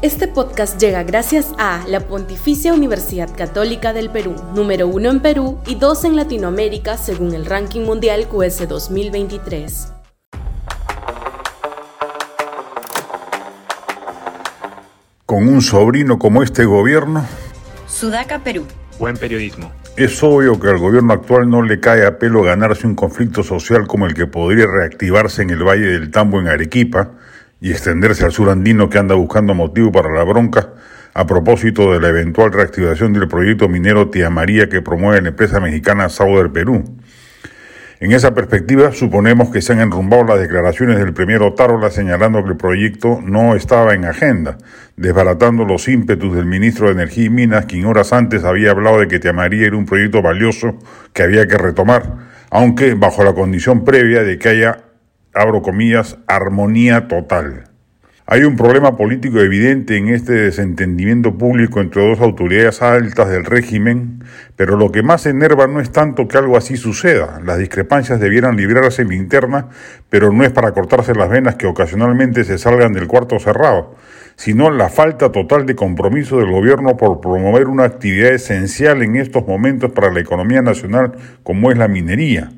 Este podcast llega gracias a la Pontificia Universidad Católica del Perú, número uno en Perú y dos en Latinoamérica según el ranking mundial QS 2023. Con un sobrino como este gobierno, Sudaca, Perú. Buen periodismo. es obvio que al gobierno actual no le cae a pelo ganarse un conflicto social como el que podría reactivarse en el Valle del Tambo en Arequipa y extenderse al sur andino que anda buscando motivo para la bronca a propósito de la eventual reactivación del proyecto minero Tía María que promueve la empresa mexicana Sauder Perú. En esa perspectiva, suponemos que se han enrumbado las declaraciones del premier Otárola señalando que el proyecto no estaba en agenda, desbaratando los ímpetus del ministro de Energía y Minas, quien horas antes había hablado de que Tía María era un proyecto valioso que había que retomar, aunque bajo la condición previa de que haya abro comillas, armonía total. Hay un problema político evidente en este desentendimiento público entre dos autoridades altas del régimen, pero lo que más enerva no es tanto que algo así suceda. Las discrepancias debieran librarse en la pero no es para cortarse las venas que ocasionalmente se salgan del cuarto cerrado, sino la falta total de compromiso del gobierno por promover una actividad esencial en estos momentos para la economía nacional como es la minería.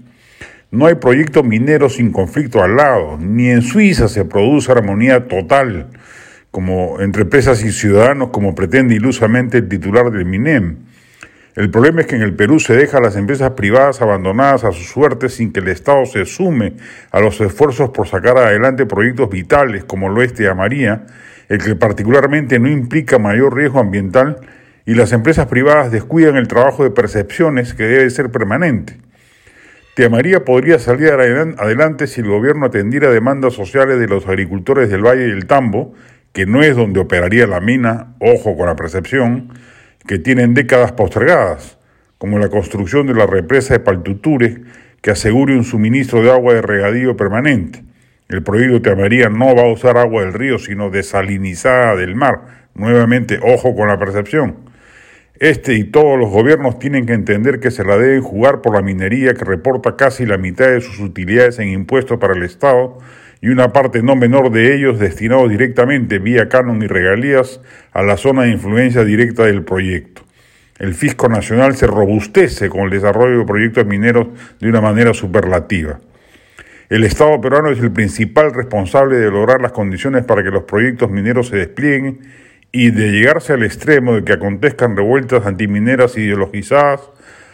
No hay proyecto minero sin conflicto al lado, ni en Suiza se produce armonía total como entre empresas y ciudadanos como pretende ilusamente el titular del MINEM. El problema es que en el Perú se deja a las empresas privadas abandonadas a su suerte sin que el Estado se sume a los esfuerzos por sacar adelante proyectos vitales como lo este a María, el que particularmente no implica mayor riesgo ambiental y las empresas privadas descuidan el trabajo de percepciones que debe ser permanente. Tía María podría salir adelante si el gobierno atendiera demandas sociales de los agricultores del Valle del Tambo, que no es donde operaría la mina, ojo con la percepción, que tienen décadas postergadas, como la construcción de la represa de Paltuture, que asegure un suministro de agua de regadío permanente. El proyecto Tía María no va a usar agua del río, sino desalinizada del mar. Nuevamente, ojo con la percepción. Este y todos los gobiernos tienen que entender que se la deben jugar por la minería que reporta casi la mitad de sus utilidades en impuestos para el Estado y una parte no menor de ellos destinados directamente vía canon y regalías a la zona de influencia directa del proyecto. El fisco nacional se robustece con el desarrollo de proyectos mineros de una manera superlativa. El Estado peruano es el principal responsable de lograr las condiciones para que los proyectos mineros se desplieguen y de llegarse al extremo de que acontezcan revueltas antimineras ideologizadas,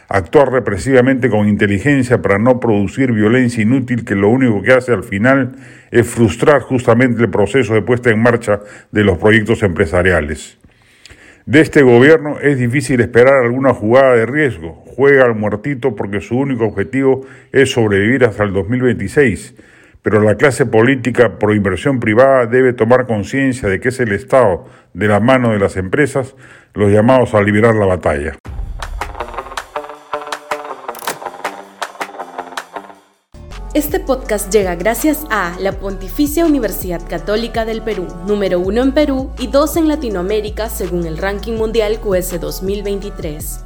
actuar represivamente con inteligencia para no producir violencia inútil que lo único que hace al final es frustrar justamente el proceso de puesta en marcha de los proyectos empresariales. De este gobierno es difícil esperar alguna jugada de riesgo. Juega al muertito porque su único objetivo es sobrevivir hasta el 2026 pero la clase política pro inversión privada debe tomar conciencia de que es el Estado, de la mano de las empresas, los llamados a liberar la batalla. Este podcast llega gracias a la Pontificia Universidad Católica del Perú, número uno en Perú y dos en Latinoamérica según el ranking mundial QS 2023.